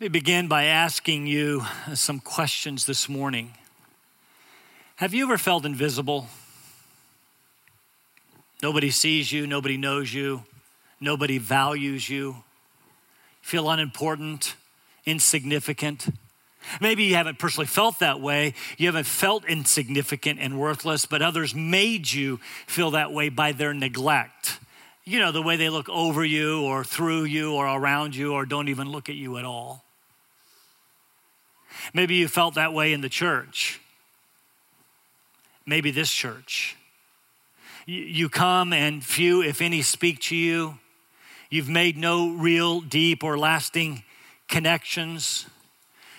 Let me begin by asking you some questions this morning. Have you ever felt invisible? Nobody sees you, nobody knows you, nobody values you. Feel unimportant, insignificant. Maybe you haven't personally felt that way. You haven't felt insignificant and worthless, but others made you feel that way by their neglect. You know, the way they look over you or through you or around you or don't even look at you at all. Maybe you felt that way in the church. Maybe this church. You come and few, if any, speak to you. You've made no real, deep, or lasting connections.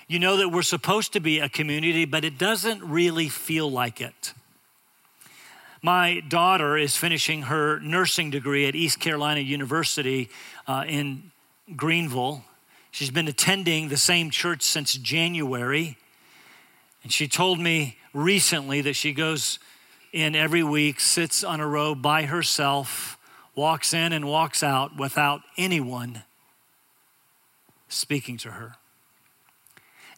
You know that we're supposed to be a community, but it doesn't really feel like it. My daughter is finishing her nursing degree at East Carolina University uh, in Greenville. She's been attending the same church since January. And she told me recently that she goes in every week, sits on a row by herself, walks in and walks out without anyone speaking to her.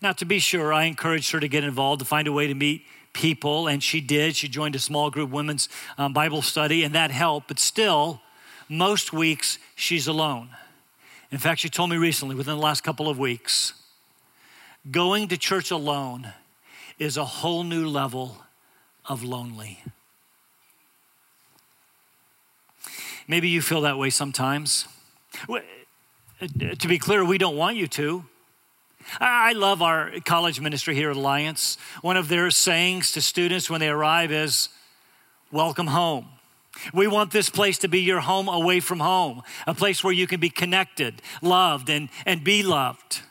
Now, to be sure, I encouraged her to get involved, to find a way to meet people, and she did. She joined a small group women's um, Bible study, and that helped. But still, most weeks she's alone. In fact, she told me recently, within the last couple of weeks, going to church alone is a whole new level of lonely. Maybe you feel that way sometimes. Uh, to be clear, we don't want you to. I love our college ministry here at Alliance. One of their sayings to students when they arrive is, Welcome home. We want this place to be your home away from home, a place where you can be connected, loved, and, and be loved.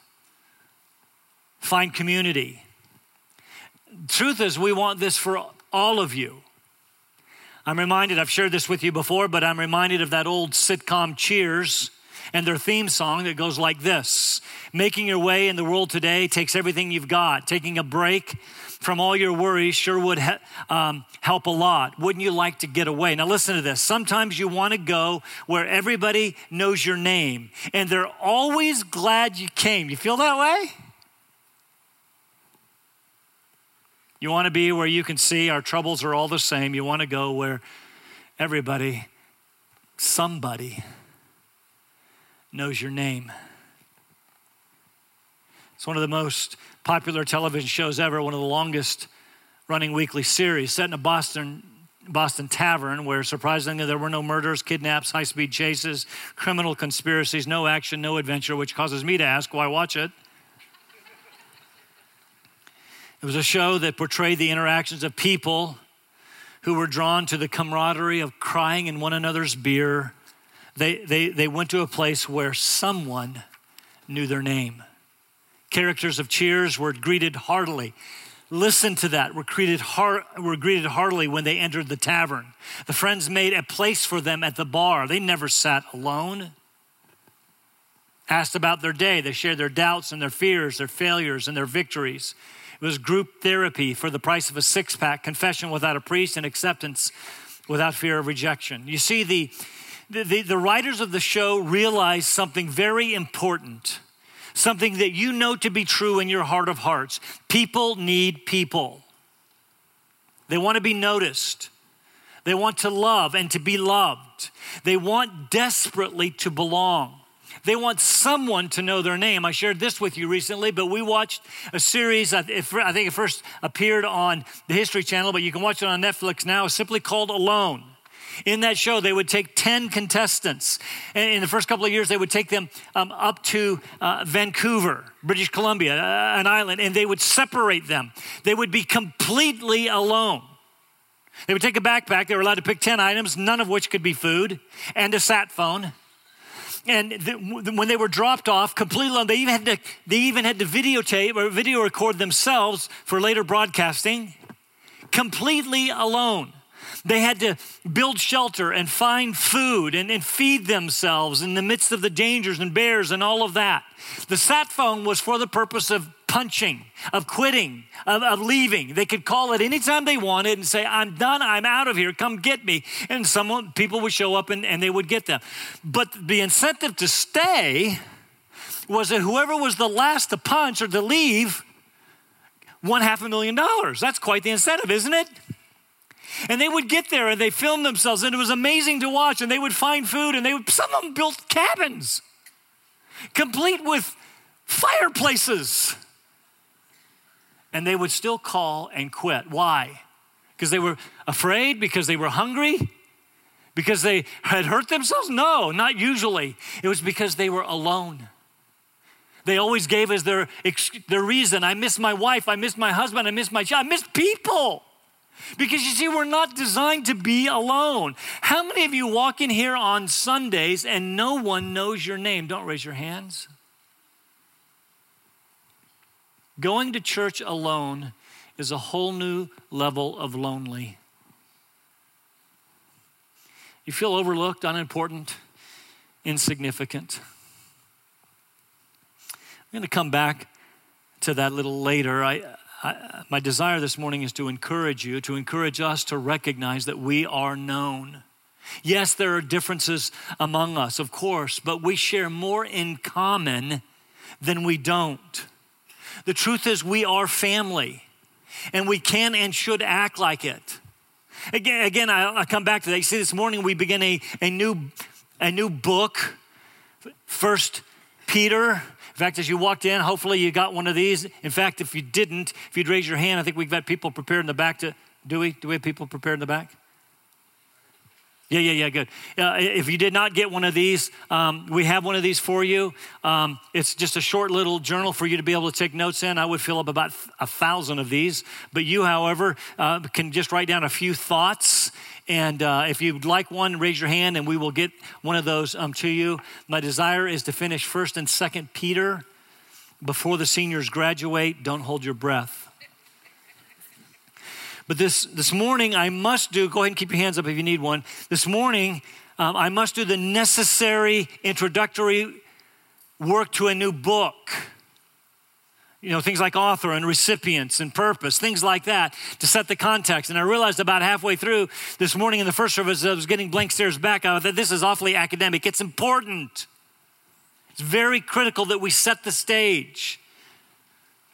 Find community. Truth is, we want this for all of you. I'm reminded, I've shared this with you before, but I'm reminded of that old sitcom Cheers and their theme song that goes like this Making your way in the world today takes everything you've got. Taking a break from all your worries sure would he- um, help a lot. Wouldn't you like to get away? Now, listen to this. Sometimes you want to go where everybody knows your name and they're always glad you came. You feel that way? You want to be where you can see our troubles are all the same. You want to go where everybody, somebody, knows your name. It's one of the most popular television shows ever, one of the longest running weekly series, set in a Boston Boston tavern where surprisingly there were no murders, kidnaps, high speed chases, criminal conspiracies, no action, no adventure, which causes me to ask why watch it? It was a show that portrayed the interactions of people who were drawn to the camaraderie of crying in one another's beer they, they, they went to a place where someone knew their name. Characters of Cheers were greeted heartily. Listen to that. Were greeted, heart, were greeted heartily when they entered the tavern. The friends made a place for them at the bar. They never sat alone. Asked about their day. They shared their doubts and their fears, their failures and their victories. It was group therapy for the price of a six pack, confession without a priest, and acceptance without fear of rejection. You see, the, the, the, the writers of the show realized something very important, something that you know to be true in your heart of hearts. People need people, they want to be noticed. They want to love and to be loved. They want desperately to belong. They want someone to know their name. I shared this with you recently, but we watched a series, I think it first appeared on the History Channel, but you can watch it on Netflix now, simply called Alone. In that show, they would take 10 contestants. And in the first couple of years, they would take them um, up to uh, Vancouver, British Columbia, uh, an island, and they would separate them. They would be completely alone. They would take a backpack. They were allowed to pick 10 items, none of which could be food, and a sat phone. And when they were dropped off completely alone, they even had to, they even had to videotape or video record themselves for later broadcasting, completely alone. They had to build shelter and find food and, and feed themselves in the midst of the dangers and bears and all of that. The sat phone was for the purpose of punching, of quitting, of, of, leaving. They could call it anytime they wanted and say, I'm done, I'm out of here, come get me. And someone, people would show up and, and they would get them. But the incentive to stay was that whoever was the last to punch or to leave won half a million dollars. That's quite the incentive, isn't it? And they would get there and they filmed themselves, and it was amazing to watch. And they would find food, and they would, some of them built cabins, complete with fireplaces. And they would still call and quit. Why? Because they were afraid, because they were hungry, because they had hurt themselves? No, not usually. It was because they were alone. They always gave us their, their reason. I miss my wife, I miss my husband, I miss my child, I miss people. Because you see, we're not designed to be alone. How many of you walk in here on Sundays and no one knows your name? Don't raise your hands. Going to church alone is a whole new level of lonely. You feel overlooked, unimportant, insignificant. I'm going to come back to that a little later. I, I, my desire this morning is to encourage you, to encourage us to recognize that we are known. Yes, there are differences among us, of course, but we share more in common than we don't. The truth is, we are family, and we can and should act like it. Again, again I, I come back to that. You see, this morning we begin a, a, new, a new book, First Peter. In fact, as you walked in, hopefully you got one of these. In fact, if you didn't, if you'd raise your hand, I think we've got people prepared in the back to, do we? Do we have people prepared in the back? Yeah, yeah, yeah, good. Uh, if you did not get one of these, um, we have one of these for you. Um, it's just a short little journal for you to be able to take notes in. I would fill up about a thousand of these, but you, however, uh, can just write down a few thoughts. And uh, if you'd like one, raise your hand and we will get one of those um, to you. My desire is to finish 1st and 2nd Peter before the seniors graduate. Don't hold your breath. But this, this morning, I must do, go ahead and keep your hands up if you need one. This morning, um, I must do the necessary introductory work to a new book. You know, things like author and recipients and purpose, things like that to set the context. And I realized about halfway through this morning in the first service, I was getting blank stares back. I thought this is awfully academic. It's important. It's very critical that we set the stage.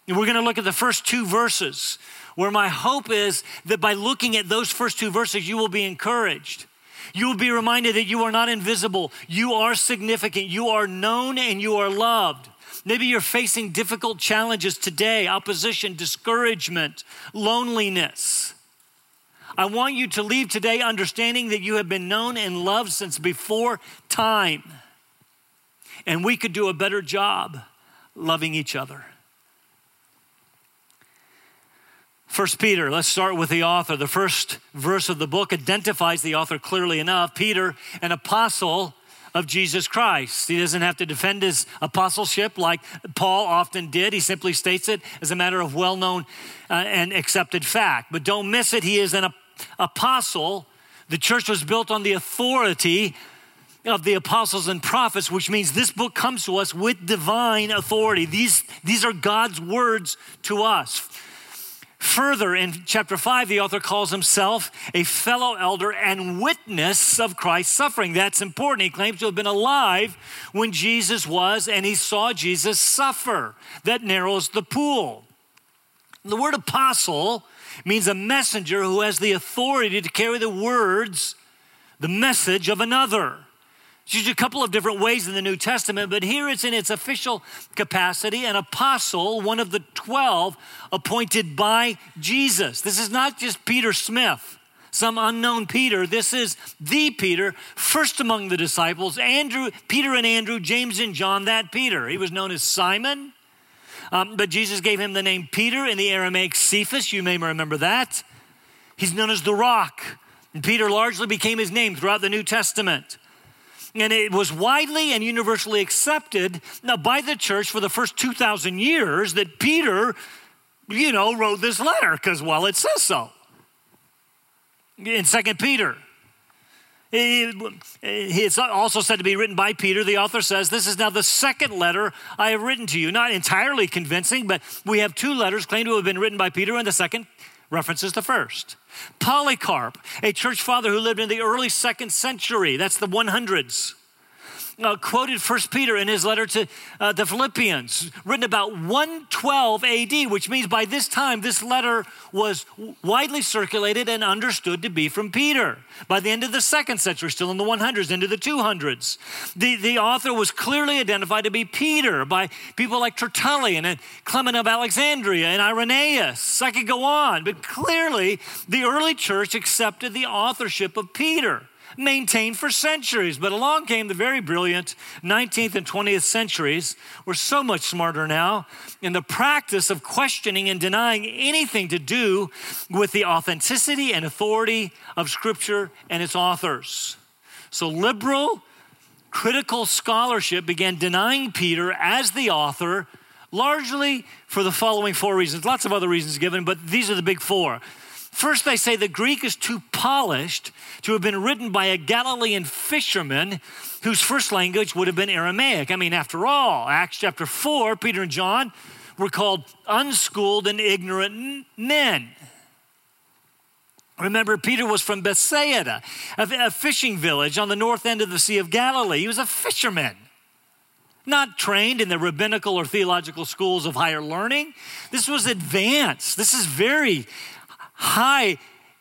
And we're going to look at the first two verses where my hope is that by looking at those first two verses, you will be encouraged. You will be reminded that you are not invisible, you are significant, you are known, and you are loved. Maybe you're facing difficult challenges today opposition, discouragement, loneliness. I want you to leave today understanding that you have been known and loved since before time. And we could do a better job loving each other. First Peter, let's start with the author. The first verse of the book identifies the author clearly enough. Peter, an apostle of Jesus Christ. He doesn't have to defend his apostleship like Paul often did. He simply states it as a matter of well known uh, and accepted fact. But don't miss it, he is an apostle. The church was built on the authority of the apostles and prophets, which means this book comes to us with divine authority. These, these are God's words to us. Further, in chapter 5, the author calls himself a fellow elder and witness of Christ's suffering. That's important. He claims to have been alive when Jesus was, and he saw Jesus suffer. That narrows the pool. The word apostle means a messenger who has the authority to carry the words, the message of another. Used a couple of different ways in the New Testament, but here it's in its official capacity an apostle, one of the 12 appointed by Jesus. This is not just Peter Smith, some unknown Peter. This is the Peter, first among the disciples Andrew, Peter and Andrew, James and John, that Peter. He was known as Simon, um, but Jesus gave him the name Peter in the Aramaic Cephas. You may remember that. He's known as the rock. And Peter largely became his name throughout the New Testament. And it was widely and universally accepted now by the church for the first 2,000 years that Peter, you know, wrote this letter because, well, it says so. In Second Peter, it's also said to be written by Peter. The author says, This is now the second letter I have written to you. Not entirely convincing, but we have two letters claimed to have been written by Peter, and the second references the first. Polycarp, a church father who lived in the early second century, that's the 100s. Uh, quoted First Peter in his letter to uh, the Philippians, written about 112 AD, which means by this time this letter was widely circulated and understood to be from Peter. By the end of the second century, still in the 100s, into the 200s, the, the author was clearly identified to be Peter by people like Tertullian and Clement of Alexandria and Irenaeus. I could go on, but clearly the early church accepted the authorship of Peter maintained for centuries. But along came the very brilliant 19th and 20th centuries. We're so much smarter now in the practice of questioning and denying anything to do with the authenticity and authority of Scripture and its authors. So, liberal, critical scholarship began denying Peter as the author largely for the following four reasons. Lots of other reasons given, but these are the big four. First, they say the Greek is too polished to have been written by a Galilean fisherman whose first language would have been Aramaic. I mean, after all, Acts chapter 4, Peter and John were called unschooled and ignorant men. Remember, Peter was from Bethsaida, a, fishing village on the north end of the Sea of Galilee. He was a fisherman, not trained in the rabbinical or theological schools of higher learning. This was advanced. This is very high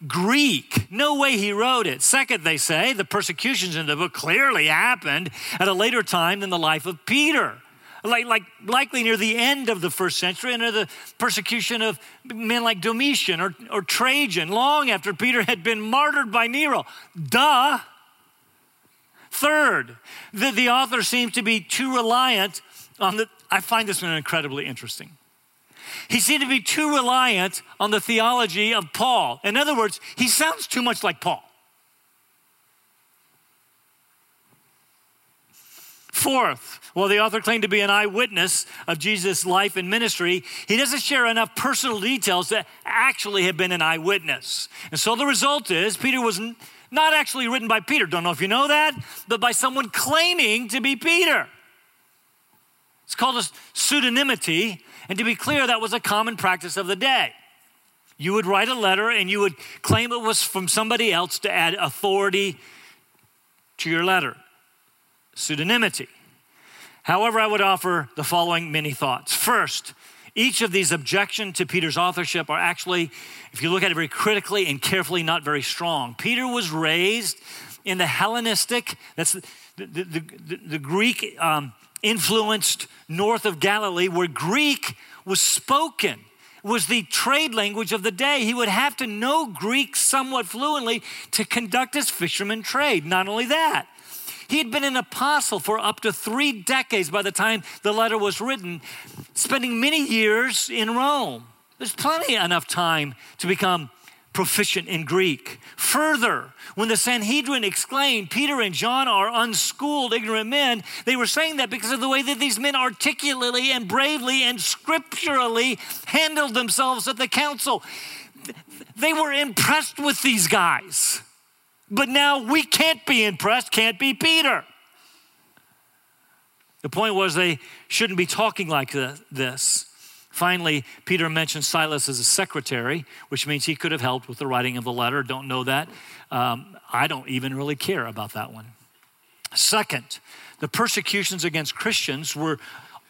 Greek. No way he wrote it. Second, they say the persecutions in the book clearly happened at a later time than the life of Peter. Like, like likely near the end of the first century, under the persecution of men like Domitian or, or Trajan, long after Peter had been martyred by Nero. Duh. Third, the, the author seems to be too reliant on the. I find this one incredibly interesting. He seemed to be too reliant on the theology of Paul. In other words, he sounds too much like Paul. Fourth, while the author claimed to be an eyewitness of Jesus' life and ministry, he doesn't share enough personal details to actually have been an eyewitness. And so the result is Peter was not actually written by Peter. Don't know if you know that, but by someone claiming to be Peter. It's called a pseudonymity, and to be clear, that was a common practice of the day. You would write a letter and you would claim it was from somebody else to add authority to your letter. Pseudonymity. However, I would offer the following many thoughts. First, each of these objections to Peter's authorship are actually, if you look at it very critically and carefully, not very strong. Peter was raised in the Hellenistic, that's the, the, the, the Greek um, influenced north of Galilee, where Greek was spoken, was the trade language of the day. He would have to know Greek somewhat fluently to conduct his fisherman trade. Not only that, he had been an apostle for up to three decades by the time the letter was written, spending many years in Rome. There's plenty enough time to become proficient in Greek. Further, when the Sanhedrin exclaimed, Peter and John are unschooled, ignorant men, they were saying that because of the way that these men articulately and bravely and scripturally handled themselves at the council. They were impressed with these guys. But now we can't be impressed, can't be Peter. The point was they shouldn't be talking like this. Finally, Peter mentions Silas as a secretary, which means he could have helped with the writing of the letter. Don't know that. Um, I don't even really care about that one. Second, the persecutions against Christians were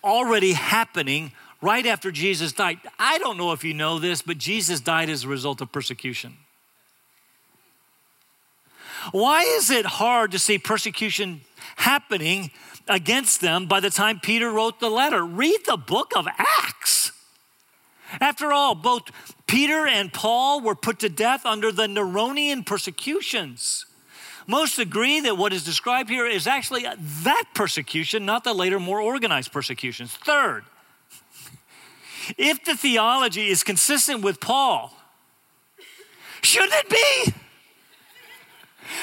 already happening right after Jesus died. I don't know if you know this, but Jesus died as a result of persecution. Why is it hard to see persecution happening against them by the time Peter wrote the letter? Read the book of Acts. After all, both Peter and Paul were put to death under the Neronian persecutions. Most agree that what is described here is actually that persecution, not the later, more organized persecutions. Third, if the theology is consistent with Paul, shouldn't it be?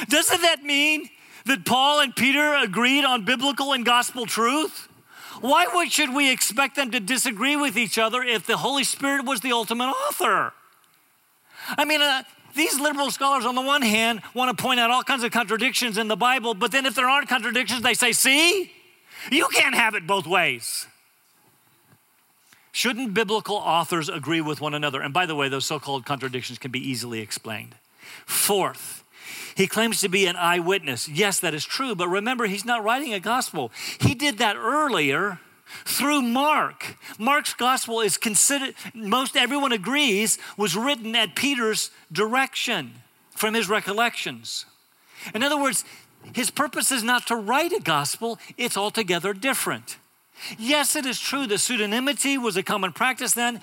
Doesn't that mean that Paul and Peter agreed on biblical and gospel truth? Why would, should we expect them to disagree with each other if the Holy Spirit was the ultimate author? I mean, uh, these liberal scholars, on the one hand, want to point out all kinds of contradictions in the Bible, but then if there aren't contradictions, they say, see, you can't have it both ways. Shouldn't biblical authors agree with one another? And by the way, those so called contradictions can be easily explained. Fourth, He claims to be an eyewitness. Yes, that is true, but remember, he's not writing a gospel. He did that earlier through Mark. Mark's gospel is considered, most everyone agrees, was written at Peter's direction from his recollections. In other words, his purpose is not to write a gospel, it's altogether different. Yes, it is true that pseudonymity was a common practice then,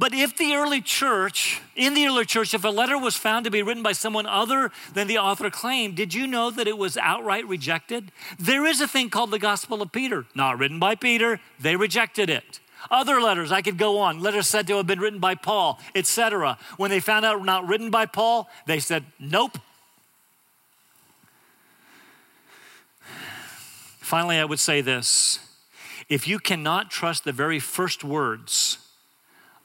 but if the early church, in the early church, if a letter was found to be written by someone other than the author claimed, did you know that it was outright rejected? There is a thing called the Gospel of Peter, not written by Peter, they rejected it. Other letters, I could go on, letters said to have been written by Paul, etc. When they found out not written by Paul, they said, nope. Finally, I would say this if you cannot trust the very first words,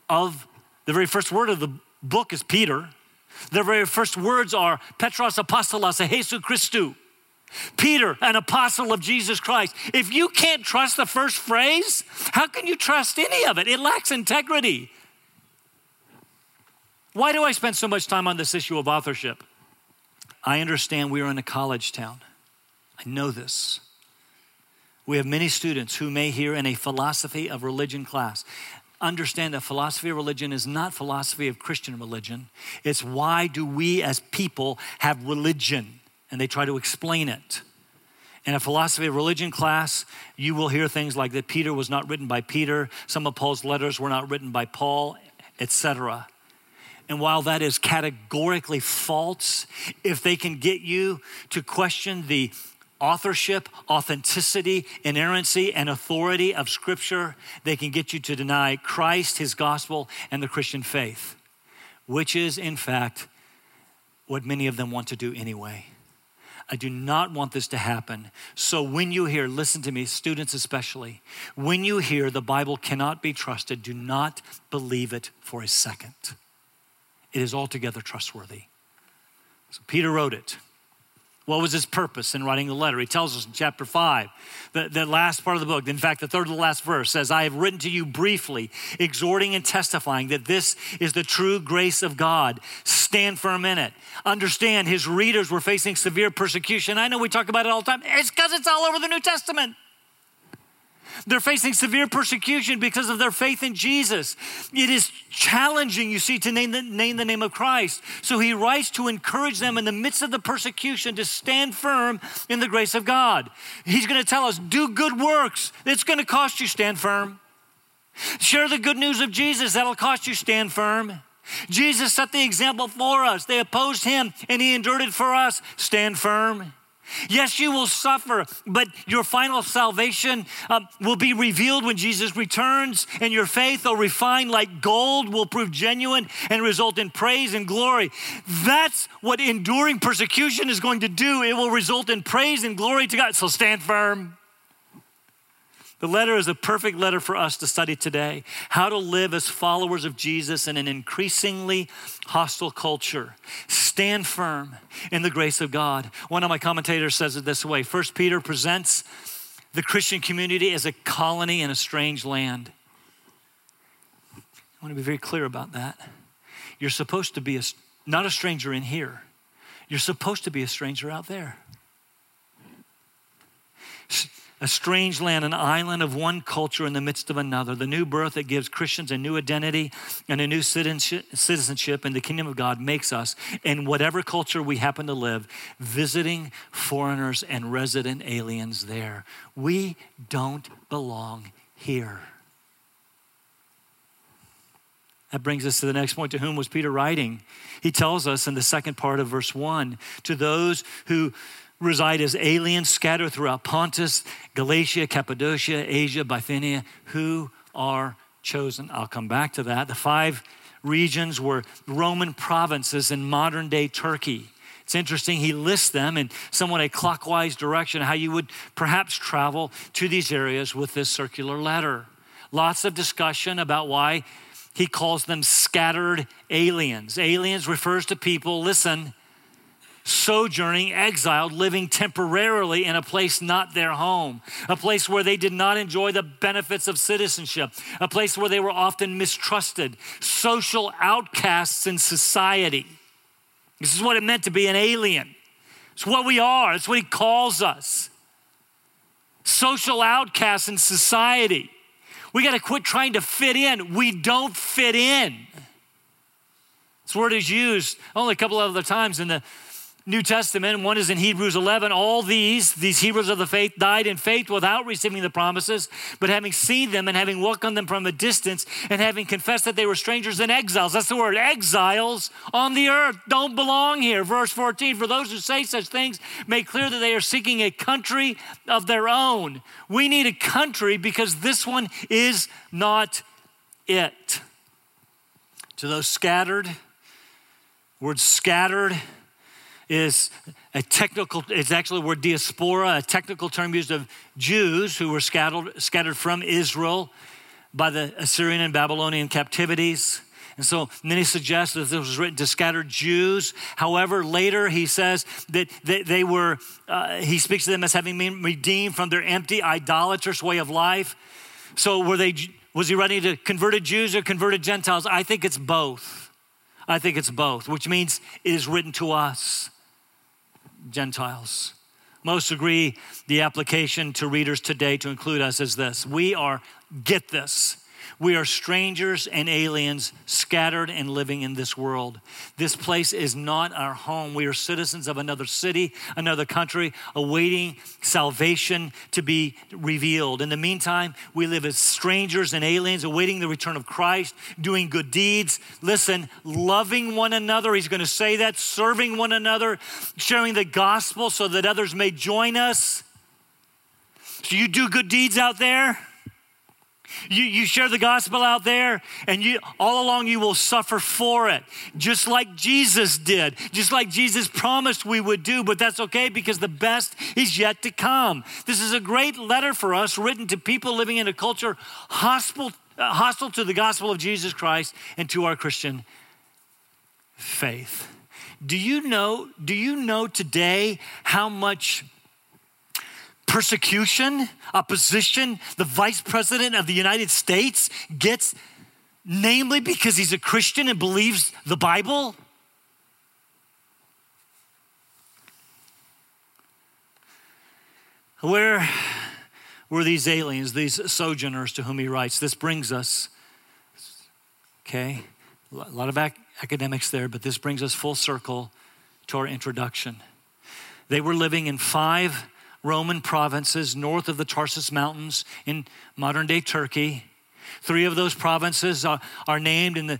of the very first word of the book is Peter. The very first words are Petros Apostolos Jesu Christu. Peter, an apostle of Jesus Christ. If you can't trust the first phrase, how can you trust any of it? It lacks integrity. Why do I spend so much time on this issue of authorship? I understand we are in a college town. I know this. We have many students who may hear in a philosophy of religion class understand that philosophy of religion is not philosophy of Christian religion. It's why do we as people have religion? And they try to explain it. In a philosophy of religion class, you will hear things like that Peter was not written by Peter, some of Paul's letters were not written by Paul, etc. And while that is categorically false, if they can get you to question the authorship, authenticity, inerrancy, and authority of Scripture, they can get you to deny Christ, His gospel, and the Christian faith, which is, in fact, what many of them want to do anyway. I do not want this to happen. So when you hear, listen to me, students especially, when you hear the Bible cannot be trusted, do not believe it for a second. It is altogether trustworthy. So Peter wrote it. What was his purpose in writing the letter? He tells us in chapter 5, the, the last part of the book, in fact, the third to the last verse says, I have written to you briefly, exhorting and testifying that this is the true grace of God. Stand firm in it. Understand his readers were facing severe persecution. I know we talk about it all the time. It's because it's all over the New Testament. They're facing severe persecution because of their faith in Jesus. It is challenging, you see, to name the, name the name of Christ. So he writes to encourage them in the midst of the persecution to stand firm in the grace of God. He's going to tell us, do good works. It's going to cost you, stand firm. Share the good news of Jesus, that'll cost you, stand firm. Jesus set the example for us. They opposed him and he endured it for us. Stand firm. Yes, you will suffer, but your final salvation uh, will be revealed when Jesus returns, and your faith, though refined like gold, will prove genuine and result in praise and glory. That's what enduring persecution is going to do. It will result in praise and glory to God. So stand firm. The letter is a perfect letter for us to study today how to live as followers of Jesus in an increasingly hostile culture. Stand firm in the grace of God. One of my commentators says it this way First Peter presents the Christian community as a colony in a strange land. I want to be very clear about that. You're supposed to be a, not a stranger in here, you're supposed to be a stranger out there a strange land, an island of one culture in the midst of another. The new birth that gives Christians a new identity and a new citizenship in the kingdom of God makes us, in whatever culture we happen to live, visiting foreigners and resident aliens there. We don't belong here. That brings us to the next point. To whom was Peter writing? He tells us in the second part of verse 1 to those who reside as aliens scattered throughout Pontus, Galatia, Cappadocia, Asia, Bithynia, who are chosen. I'll come back to that. The five regions were Roman provinces in modern day Turkey. It's interesting, he lists them in somewhat a clockwise direction, how you would perhaps travel to these areas with this circular letter. Lots of discussion about why he calls them scattered aliens. Aliens refers to people, listen, sojourning, exiled, living temporarily in a place not their home, a place where they did not enjoy the benefits of citizenship, a place where they were often mistrusted, social outcasts in society. This is what it meant to be an alien. It's what we are, it's what he calls us. Social outcasts in society. We got to quit trying to fit in. We don't fit in. This word is used only a couple of other times in the New Testament. One is in Hebrews 11. All these, these heroes of the faith, died in faith without receiving the promises, but having seen them and having on them from a distance and having confessed that they were strangers and exiles. That's the word, exiles on the earth don't belong here. Verse 14 For those who say such things make clear that they are seeking a country of their own. We need a country because this one is not it. To those scattered, word scattered is a technical, it's actually the word diaspora, a technical term used of Jews who were scattered, scattered from Israel by the Assyrian and Babylonian captivities. And so many suggest that this was written to scattered Jews. However, later he says that they, they were, uh, he speaks to them as having been redeemed from their empty, idolatrous way of life. So were they, was he writing to converted Jews or converted Gentiles? I think it's both. I think it's both, which means it is written to us. Gentiles. Most agree the application to readers today to include us is this We are, get this, we are strangers and aliens scattered and living in this world. This place is not our home. We are citizens of another city, another country, awaiting salvation to be revealed. In the meantime, we live as strangers and aliens, awaiting the return of Christ, doing good deeds. Listen, loving one another. He's going to say that, serving one another, sharing the gospel so that others may join us. So, you do good deeds out there? You, you share the gospel out there, and you all along you will suffer for it, just like Jesus did, just like Jesus promised we would do. But that's okay because the best is yet to come. This is a great letter for us, written to people living in a culture hostile, uh, hostile to the gospel of Jesus Christ and to our Christian faith. Do you know? Do you know today how much? Persecution, opposition, the vice president of the United States gets, namely because he's a Christian and believes the Bible? Where were these aliens, these sojourners to whom he writes? This brings us, okay, a lot of ac- academics there, but this brings us full circle to our introduction. They were living in five Roman provinces north of the Tarsus Mountains in modern day Turkey. Three of those provinces are, are named in the,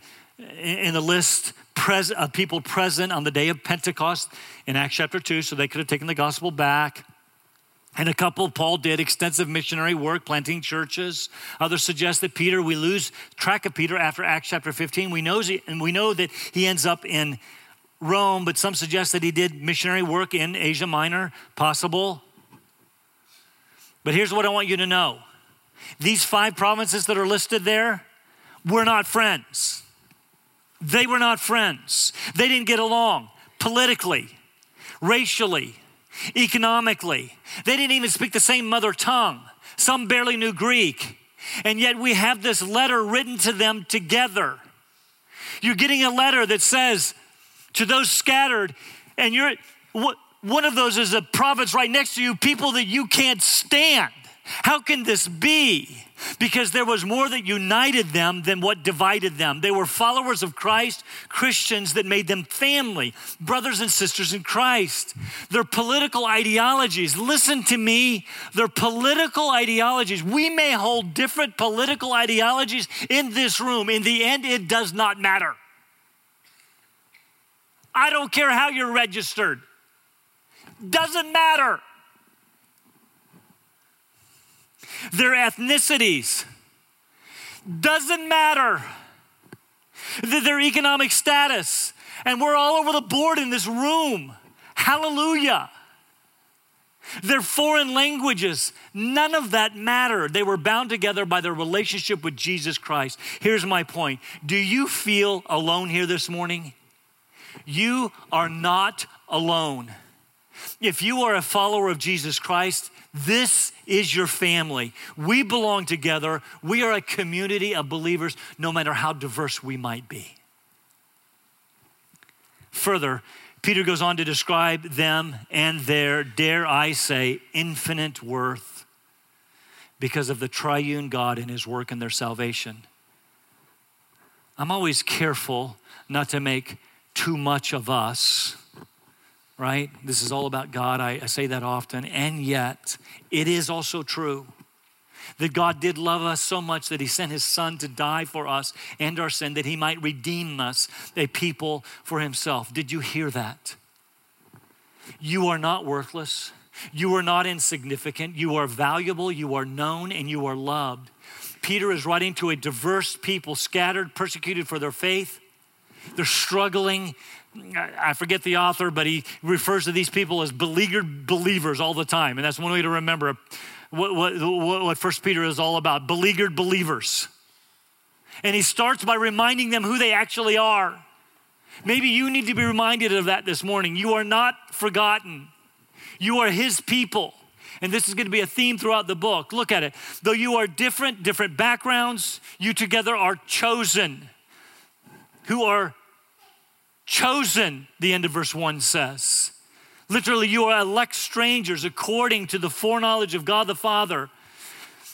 in the list pres- of people present on the day of Pentecost in Acts chapter 2, so they could have taken the gospel back. And a couple, Paul did extensive missionary work, planting churches. Others suggest that Peter, we lose track of Peter after Acts chapter 15. We know, and we know that he ends up in Rome, but some suggest that he did missionary work in Asia Minor, possible. But here's what I want you to know these five provinces that are listed there were not friends. They were not friends. They didn't get along politically, racially, economically. They didn't even speak the same mother tongue. Some barely knew Greek. And yet we have this letter written to them together. You're getting a letter that says to those scattered, and you're, what, one of those is a province right next to you, people that you can't stand. How can this be? Because there was more that united them than what divided them. They were followers of Christ, Christians that made them family, brothers and sisters in Christ. Their political ideologies, listen to me, their political ideologies. We may hold different political ideologies in this room. In the end, it does not matter. I don't care how you're registered. Doesn't matter. Their ethnicities doesn't matter. Their economic status. And we're all over the board in this room. Hallelujah. Their foreign languages, none of that mattered. They were bound together by their relationship with Jesus Christ. Here's my point Do you feel alone here this morning? You are not alone. If you are a follower of Jesus Christ, this is your family. We belong together. We are a community of believers, no matter how diverse we might be. Further, Peter goes on to describe them and their, dare I say, infinite worth because of the triune God and his work in their salvation. I'm always careful not to make too much of us, right? This is all about God. I, I say that often. And yet, it is also true that God did love us so much that he sent his son to die for us and our sin that he might redeem us, a people for himself. Did you hear that? You are not worthless. You are not insignificant. You are valuable. You are known and you are loved. Peter is writing to a diverse people, scattered, persecuted for their faith. They're struggling. I forget the author, but he refers to these people as beleaguered believers all the time. And that's one way to remember what, what, what First Peter is all about beleaguered believers. And he starts by reminding them who they actually are. Maybe you need to be reminded of that this morning. You are not forgotten, you are his people. And this is going to be a theme throughout the book. Look at it. Though you are different, different backgrounds, you together are chosen. Who are chosen, the end of verse 1 says. Literally, you are elect strangers according to the foreknowledge of God the Father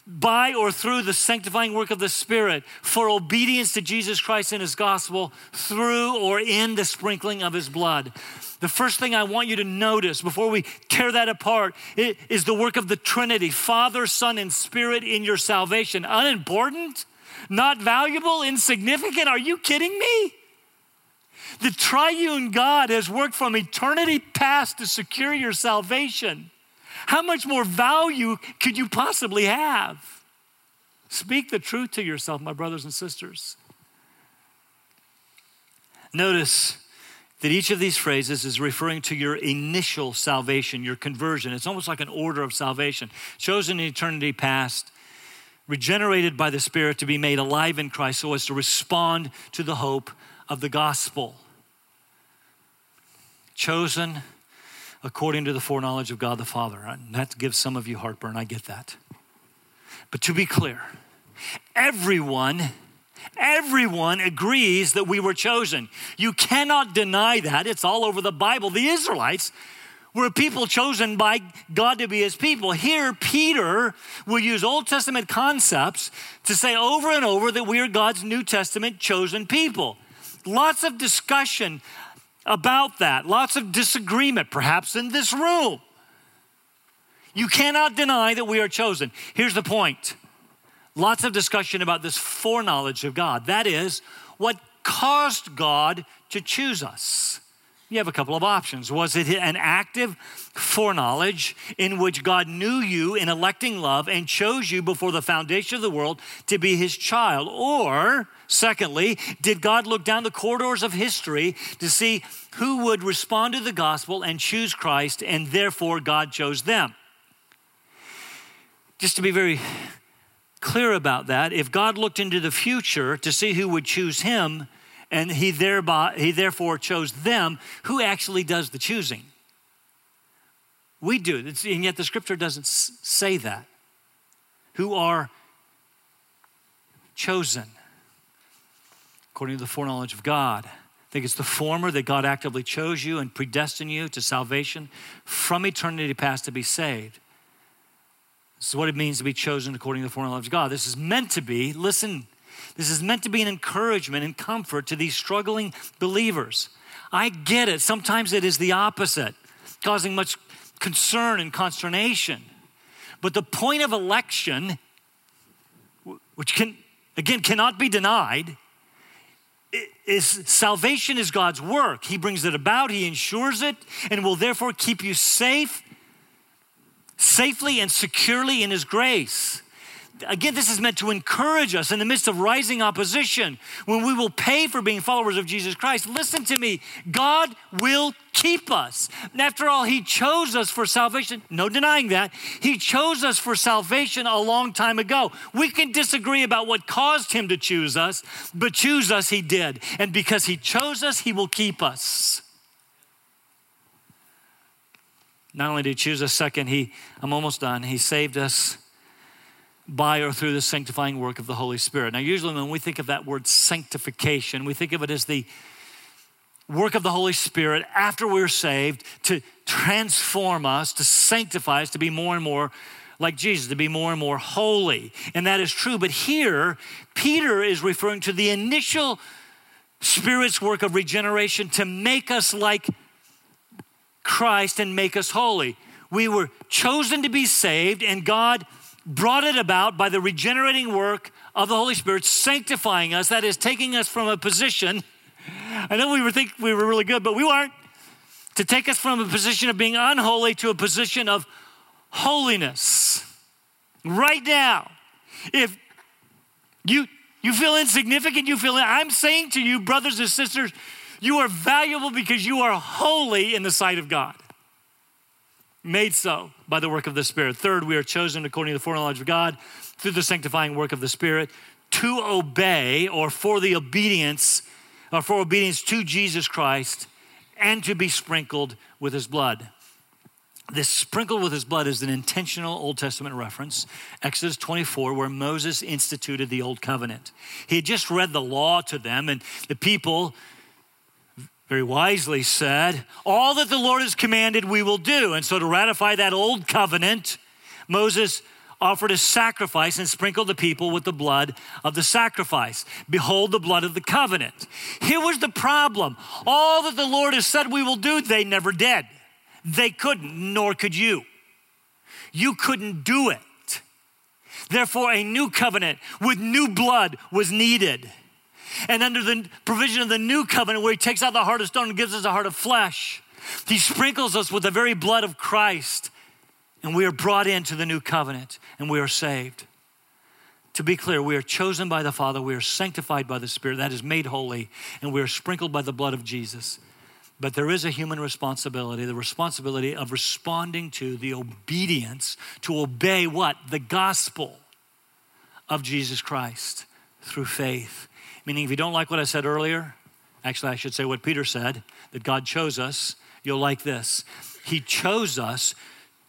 by or through the sanctifying work of the Spirit for obedience to Jesus Christ and His gospel through or in the sprinkling of His blood. The first thing I want you to notice before we tear that apart is the work of the Trinity Father, Son, and Spirit in your salvation. Unimportant? Not valuable? Insignificant? Are you kidding me? The triune God has worked from eternity past to secure your salvation. How much more value could you possibly have? Speak the truth to yourself, my brothers and sisters. Notice that each of these phrases is referring to your initial salvation, your conversion. It's almost like an order of salvation. Chosen in eternity past, regenerated by the Spirit to be made alive in Christ so as to respond to the hope of the gospel. Chosen according to the foreknowledge of God the Father. And that gives some of you heartburn, I get that. But to be clear, everyone, everyone agrees that we were chosen. You cannot deny that. It's all over the Bible. The Israelites were people chosen by God to be his people. Here, Peter will use Old Testament concepts to say over and over that we are God's New Testament chosen people. Lots of discussion about that, lots of disagreement, perhaps in this room. You cannot deny that we are chosen. Here's the point lots of discussion about this foreknowledge of God. That is, what caused God to choose us? You have a couple of options. Was it an active foreknowledge in which God knew you in electing love and chose you before the foundation of the world to be his child? Or, secondly, did God look down the corridors of history to see who would respond to the gospel and choose Christ, and therefore God chose them? Just to be very clear about that, if God looked into the future to see who would choose him, and he thereby he therefore chose them who actually does the choosing we do and yet the scripture doesn't say that who are chosen according to the foreknowledge of god I think it's the former that God actively chose you and predestined you to salvation from eternity past to be saved. This is what it means to be chosen according to the foreknowledge of God. This is meant to be, listen, this is meant to be an encouragement and comfort to these struggling believers. I get it. Sometimes it is the opposite, causing much concern and consternation. But the point of election, which can, again, cannot be denied, is salvation is God's work. He brings it about, He ensures it, and will therefore keep you safe, safely and securely in His grace again, this is meant to encourage us in the midst of rising opposition when we will pay for being followers of Jesus Christ. Listen to me, God will keep us. After all, He chose us for salvation. No denying that. He chose us for salvation a long time ago. We can disagree about what caused Him to choose us, but choose us He did. And because He chose us, He will keep us. Not only did He choose us, second, He, I'm almost done, He saved us by or through the sanctifying work of the Holy Spirit. Now, usually when we think of that word sanctification, we think of it as the work of the Holy Spirit after we're saved to transform us, to sanctify us, to be more and more like Jesus, to be more and more holy. And that is true. But here, Peter is referring to the initial Spirit's work of regeneration to make us like Christ and make us holy. We were chosen to be saved, and God brought it about by the regenerating work of the Holy Spirit, sanctifying us, that is, taking us from a position. I know we were think we were really good, but we weren't. To take us from a position of being unholy to a position of holiness. Right now, if you you feel insignificant, you feel I'm saying to you, brothers and sisters, you are valuable because you are holy in the sight of God. Made so by the work of the Spirit. Third, we are chosen according to the foreknowledge of God through the sanctifying work of the Spirit to obey or for the obedience or for obedience to Jesus Christ and to be sprinkled with his blood. This sprinkled with his blood is an intentional Old Testament reference, Exodus 24, where Moses instituted the Old Covenant. He had just read the law to them, and the people very wisely said, All that the Lord has commanded, we will do. And so, to ratify that Old Covenant, Moses offered a sacrifice and sprinkled the people with the blood of the sacrifice. Behold, the blood of the covenant. Here was the problem all that the Lord has said we will do, they never did. They couldn't, nor could you. You couldn't do it. Therefore, a new covenant with new blood was needed. And under the provision of the new covenant, where he takes out the heart of stone and gives us a heart of flesh, he sprinkles us with the very blood of Christ and we are brought into the new covenant and we are saved. To be clear, we are chosen by the Father, we are sanctified by the Spirit, that is made holy, and we are sprinkled by the blood of Jesus. But there is a human responsibility, the responsibility of responding to the obedience to obey what? The gospel of Jesus Christ through faith. Meaning, if you don't like what I said earlier, actually, I should say what Peter said that God chose us, you'll like this. He chose us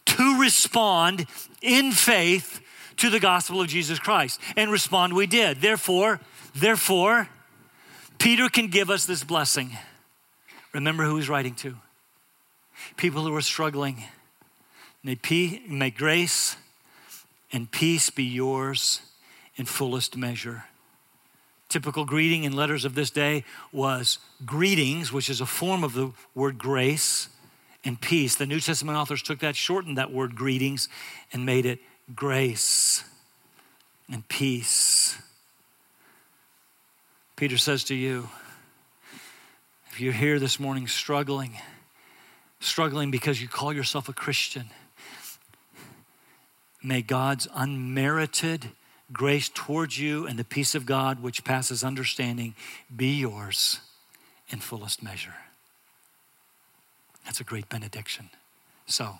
to respond in faith to the gospel of Jesus Christ. And respond we did. Therefore, therefore, Peter can give us this blessing. Remember who he's writing to. People who are struggling. May, peace, may grace and peace be yours in fullest measure. Typical greeting in letters of this day was greetings, which is a form of the word grace and peace. The New Testament authors took that, shortened that word greetings, and made it grace and peace. Peter says to you, if you're here this morning struggling, struggling because you call yourself a Christian, may God's unmerited grace towards you and the peace of God, which passes understanding, be yours in fullest measure. That's a great benediction. So,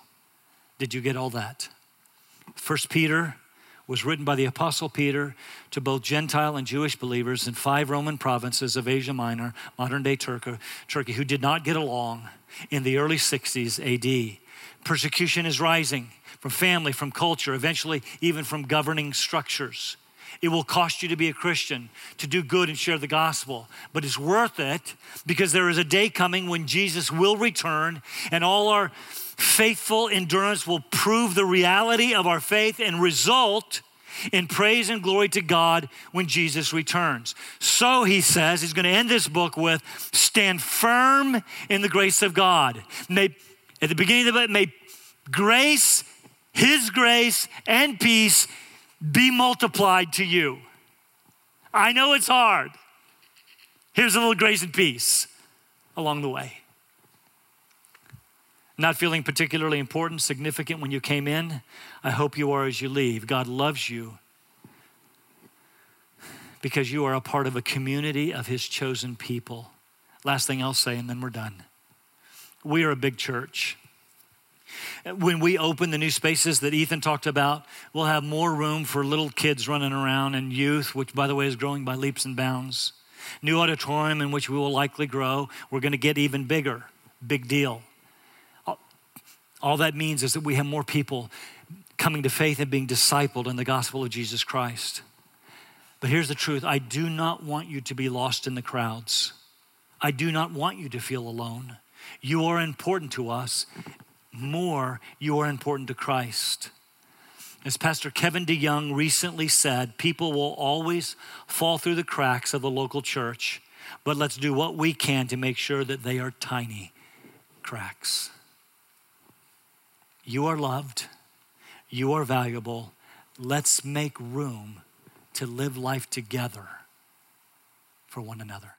did you get all that? First Peter was written by the apostle Peter to both Gentile and Jewish believers in five Roman provinces of Asia Minor, modern day Turkey, Turkey who did not get along in the early 60s AD. Persecution is rising from family, from culture, eventually even from governing structures. It will cost you to be a Christian, to do good and share the gospel, but it's worth it because there is a day coming when Jesus will return and all our faithful endurance will prove the reality of our faith and result in praise and glory to God when Jesus returns. So he says, he's going to end this book with stand firm in the grace of God. May, at the beginning of it, may grace, his grace, and peace be multiplied to you. I know it's hard. Here's a little grace and peace along the way. Not feeling particularly important, significant when you came in, I hope you are as you leave. God loves you because you are a part of a community of His chosen people. Last thing I'll say, and then we're done. We are a big church. When we open the new spaces that Ethan talked about, we'll have more room for little kids running around and youth, which, by the way, is growing by leaps and bounds. New auditorium in which we will likely grow. We're going to get even bigger. Big deal. All that means is that we have more people coming to faith and being discipled in the gospel of Jesus Christ. But here's the truth I do not want you to be lost in the crowds. I do not want you to feel alone. You are important to us. More, you are important to Christ. As Pastor Kevin DeYoung recently said, people will always fall through the cracks of the local church, but let's do what we can to make sure that they are tiny cracks. You are loved, you are valuable. Let's make room to live life together for one another.